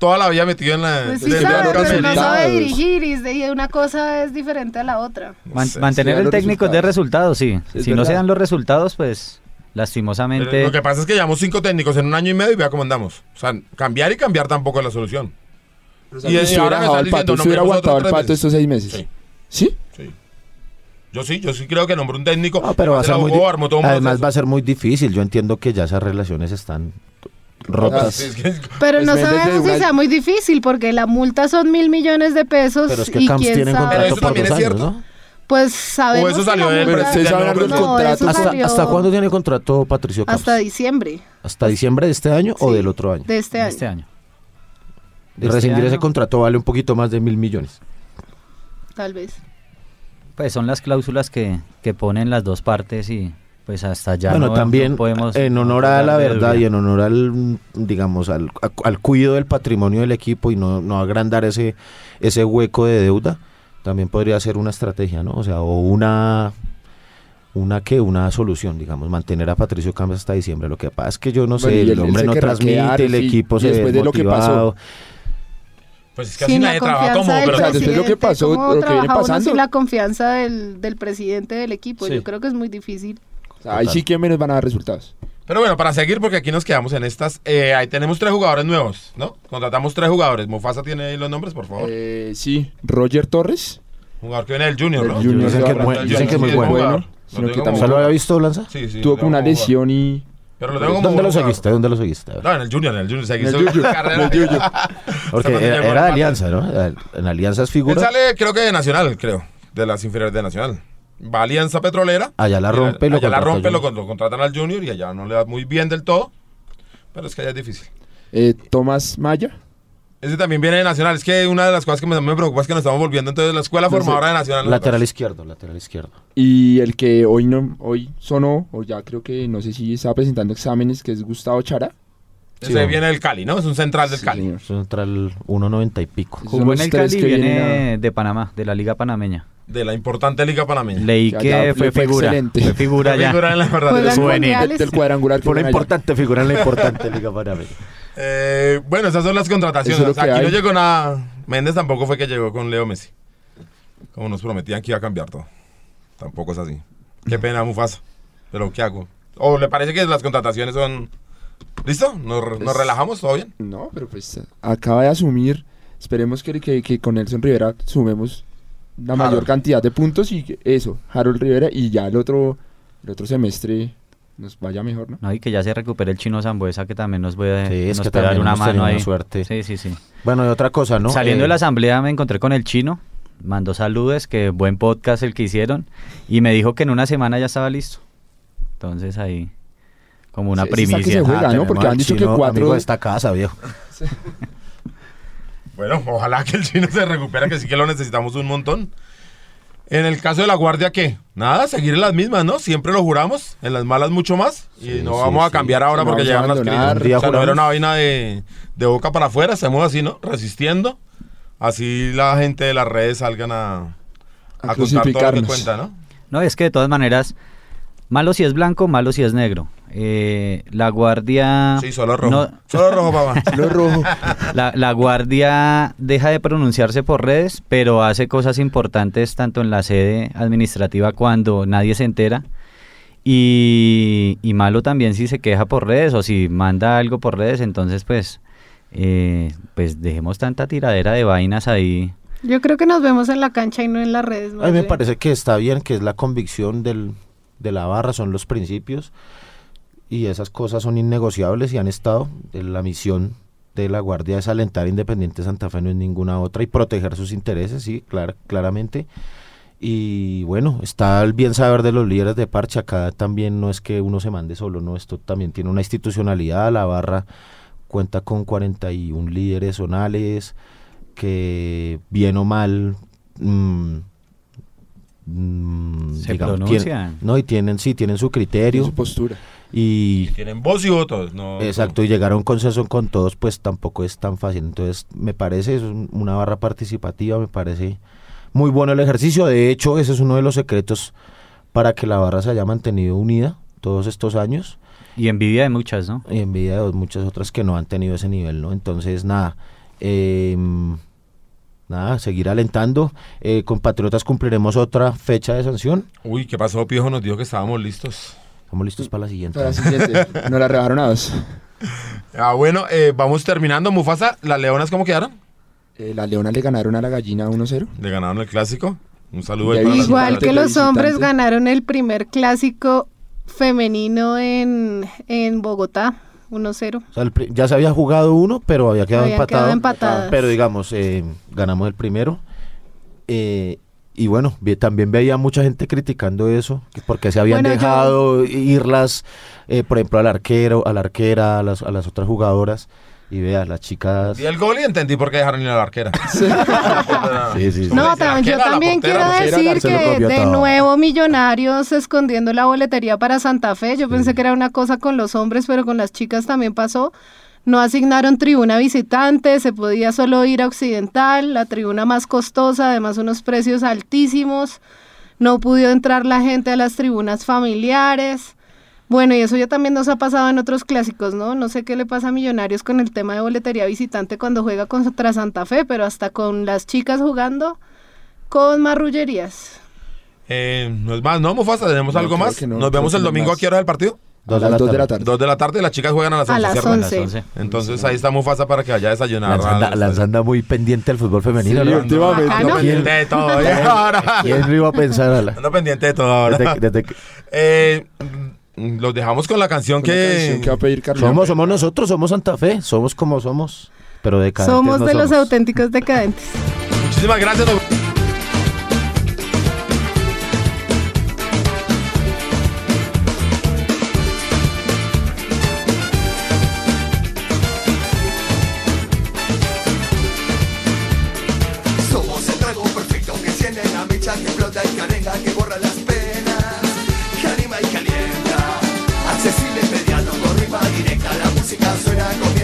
toda la vida metido en la... Pues sí sabe, pero no sabe resultados. dirigir y de- y una cosa es diferente a la otra. Man- sé, mantener sí, el los técnico es de resultados, sí. Es si no se verdad. dan los resultados, pues lastimosamente... Lo que pasa es que llevamos cinco técnicos en un año y medio y vea cómo andamos. O sea, cambiar y cambiar tampoco es la solución. Y Y si hubiera están el pato, si hubiera aguantado el pato estos seis meses. Sí. ¿Sí? Sí. Yo sí, yo sí creo que nombró un técnico. No, pero va a se ser muy jugó, di- armó todo un además proceso. va a ser muy difícil. Yo entiendo que ya esas relaciones están rotas. Sí, es que- Pero Pues no de sabemos si sea muy difícil porque la multa son mil millones de pesos Pero es que y Camps tiene contrato eso por también dos es años, cierto. ¿no? Pues sabemos O eso que salió multa- Pero no, eso. ¿Hasta, salió hasta cuándo tiene contrato Patricio Camps? Hasta diciembre ¿Hasta diciembre de este año o del otro año? de este año. este año. Este rescindir ese contrato vale un poquito más de mil millones. Tal vez. Pues son las cláusulas que, que ponen las dos partes y pues hasta allá bueno, no, también no podemos... en honor a la verdad y en honor al, digamos, al, al cuidado del patrimonio del equipo y no, no agrandar ese, ese hueco de deuda, también podría ser una estrategia, ¿no? O sea, o una, una que una solución, digamos, mantener a Patricio Camps hasta diciembre. Lo que pasa es que yo no sé, Bueno, el hombre no transmite, el equipo y se ve después de lo que motivado. Pues es que así Sin la nadie trabaja confianza como... del Pero, O sea, después de lo que presidente, pasó, ¿cómo lo que viene pasando? sin la confianza del, del presidente del equipo? Sí. Yo creo que es muy difícil. O sea, ahí sí que menos van a dar resultados. pero bueno, para seguir, porque aquí nos quedamos en estas, eh, ahí tenemos tres jugadores nuevos, ¿no? Contratamos tres jugadores. Mufasa tiene ahí los nombres, por favor. Eh, sí, Roger Torres. Jugador que viene del Junior, del ¿no? Junior Dicen que es dicen que es muy Sí, bueno. Sino que tengo también- como- ¿Se lo había visto, Lanza? Sí, sí. Tuvo como una lesión y... Pero lo tengo como ¿Dónde lo seguiste? ¿Dónde lo seguiste? No, en el Junior, en el Junior. Seguí En el Junior, carrera. en el Junior. Porque era, de Alianza, ¿no? En Alianza es Él figura. sale, creo que de Nacional, creo. De las inferiores de Nacional. Va a Alianza Petrolera. Allá la rompe y lo allá la rompe, lo contratan al Junior y allá no le da muy bien del todo. Pero es que allá es difícil. Eh, Tomás Maya. Ese también viene de Nacional. Es que una de las cosas que me, me preocupa es que nos estamos volviendo entonces la escuela formadora de Nacional. ¿no? Lateral izquierdo, lateral izquierdo. Y el que hoy no hoy sonó, o ya creo que no sé si estaba presentando exámenes, que es Gustavo Chara. Ese Sí, viene del Cali, ¿no? Es un central del Sí, Cali. Central 1.90 y pico. Jugó en el Cali, viene de Panamá, de la Liga Panameña. De la importante Liga Panameña. Leí que ya, fue fue figura. excelente. Fue figura ya. Figura en la verdad. Juegan juvenil. Del cuadrangular Fue una importante figura en la importante Liga Panameña. Eh, bueno, esas son las contrataciones. Aquí no hay. llegó nada. Méndez tampoco fue que llegó con Leo Messi. Como nos prometían que iba a cambiar todo. Tampoco es así. Qué pena, Mufasa. Pero ¿qué hago? ¿O le parece que las contrataciones son... ¿Listo? ¿Nos, nos Pues- relajamos? ¿Todo bien? No, pero pues acaba de asumir. Esperemos que, que, que con Nelson Rivera sumemos la mayor cantidad de puntos y eso, Harold Rivera y ya el otro, el otro semestre nos vaya mejor, ¿no? No, y que ya se recupere el chino Zambuesa, que también nos puede, Sí, es nos que puede dar una mano ahí. suerte. Sí, sí, sí. Bueno, y otra cosa, ¿no? Saliendo Eh, de la asamblea me encontré con el chino, mandó saludos, que buen podcast el que hicieron, y me dijo que en una semana ya estaba listo. Entonces ahí, como una Sí, está que primicia. se juega, ¿no? tenemos Porque han dicho que cuatro- amigo de esta casa, viejo. Bueno, ojalá que el chino se recupere, que sí que lo necesitamos un montón. En el caso de la guardia, ¿qué? Nada, seguir en las mismas, ¿no? Siempre lo juramos, en las malas mucho más. Y no sí, vamos a sí. cambiar ahora porque llegan las crisis. O sea, no era una vaina de, de boca para afuera, estamos así, ¿no? Resistiendo. Así la gente de las redes salgan a, A a contar todo lo que cuenta, ¿no? No, es que de todas maneras, malo si es blanco, malo si es negro. Eh, la guardia... Sí, solo rojo. no- Solo rojo, papá. Lo rojo. La, la guardia deja de pronunciarse por redes, pero hace cosas importantes tanto en la sede administrativa cuando nadie se entera. Y, y malo también si se queja por redes o si manda algo por redes, entonces pues, eh, pues dejemos tanta tiradera de vainas ahí. Yo creo que nos vemos en la cancha y no en las redes. A mí me bien. parece que está bien, que es la convicción del, de la barra, son los principios y esas cosas son innegociables y han estado. Eh, La misión de la Guardia es alentar Independiente Santa Fe, no es ninguna otra, y proteger sus intereses, sí, clar- claramente. Y bueno, está el bien saber de los líderes de parche, acá también no es que uno se mande solo, no, esto también tiene una institucionalidad, la barra cuenta con 41 líderes zonales que bien o mal mm, mm, Se digamos, pronuncian. tienen- no y tienen sí tienen su criterio su postura. y Tienen voz y votos, ¿no? exacto y llegar a un consenso con todos pues tampoco es tan fácil entonces me parece es un- una barra participativa me parece muy bueno el ejercicio de hecho ese es uno de los secretos para que la barra se haya mantenido unida todos estos años Y envidia de muchas, ¿no? Y envidia de muchas otras que no han tenido ese nivel, ¿no? Entonces, nada. eh, nada, seguir alentando. Eh, con Patriotas cumpliremos otra fecha de sanción. Uy, ¿qué pasó? Piojo nos dijo que estábamos listos. Estamos listos para la siguiente. Para la siguiente, no la rebajaron a dos. Ah, bueno, eh, vamos terminando. Mufasa, ¿las leonas cómo quedaron? Eh, las leonas le ganaron a la gallina 1-0. Le ganaron el clásico. Un saludo ahí para Igual que los hombres ganaron el primer clásico femenino en, en Bogotá, 1-0. O sea, el pri- ya se había jugado uno, pero había quedado Habían empatado. quedado empatadas. Pero digamos, eh, ganamos el primero. Eh, y bueno, también veía mucha gente criticando eso, que porque se habían Bueno, yo- dejado irlas, eh, por ejemplo, al arquero, a la arquera, a las, a las otras jugadoras. Y vea, las chicas... Y el gol y entendí por qué dejaron ir a la arquera. Sí, sí, sí. No, la tam- yo también portera, quiero decir que de todo. nuevo Millonarios escondiendo la boletería para Santa Fe. Yo pensé que era una cosa con los hombres, pero con las chicas también pasó. No asignaron tribuna visitante, se podía solo ir a Occidental, la tribuna más costosa, además unos precios altísimos. No pudo entrar la gente a las tribunas familiares. Bueno, y eso ya también nos ha pasado en otros clásicos, ¿no? No sé qué le pasa a Millonarios con el tema de boletería visitante cuando juega contra Santa Fe, pero hasta con las chicas jugando con marrullerías. Eh, no es más, ¿no, Mufasa? ¿Tenemos No, algo más? no, Nos vemos el domingo. más. ¿A qué hora es el partido? A las 2 de la tarde. Dos de la tarde y las chicas juegan a las A 11, las ¿cierto? 11. A las 11. Entonces ahí está Mufasa para que vaya a desayunar. Lanza anda, al Lanza estadio. anda muy pendiente del fútbol femenino, Sí, ¿no? últimamente. Ando pendiente de todo. Ahora. ¿Quién lo iba a pensar? Ala? Ando pendiente de todo ahora. Desde que- desde que- Eh, los dejamos con la canción que... canción que va a pedir Carlos. somos, somos nosotros, somos Santa Fe, somos como somos, pero de Somos de los auténticos decadentes. Muchísimas gracias.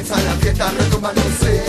comienza la fiesta, recomándose